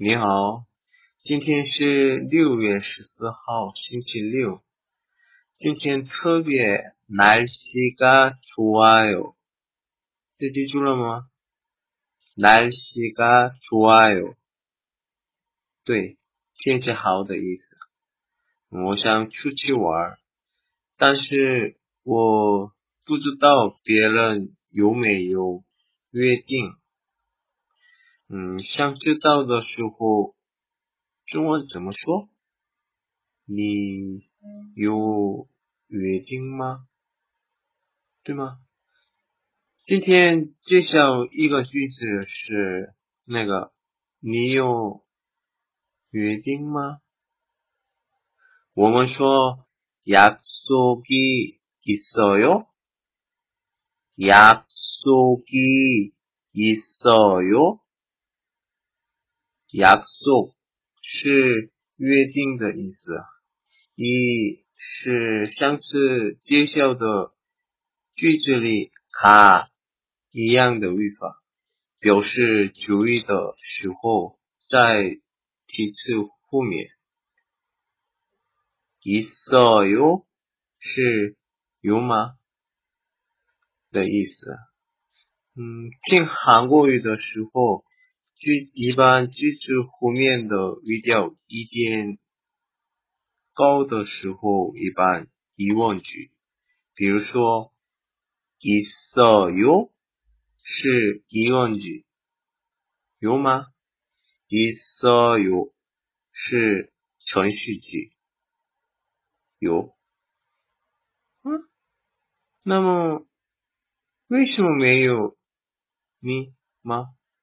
你好，今天是六月十四号，星期六。今天特别날씨가좋아 요， 这记住了吗？날씨가좋아 요， 对，天气好的意思。我想出去玩，但是我不知道别人有没有约定。 嗯，想知道的时候，中文怎么说？你有约定吗？对吗？今天介绍一个句子是那个，你有约定吗？我们说약속이있어 요， 약속이있어 요。 약속是约定的意思，一是上次介绍的句子里가一样的语法，表示注意的时候在提词后面。있어요是有吗的意思。嗯，听韩国语的时候。 句一般句子后面的语调一点高的时候，一般疑问句。比如说，있어요是疑问句，有吗？있어요是程序句，有。嗯，那么为什么没有你吗？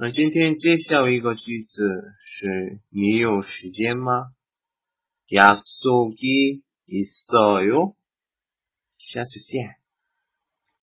那今天介绍一个句子是你有时间吗？약속이있어 요？ 下次见。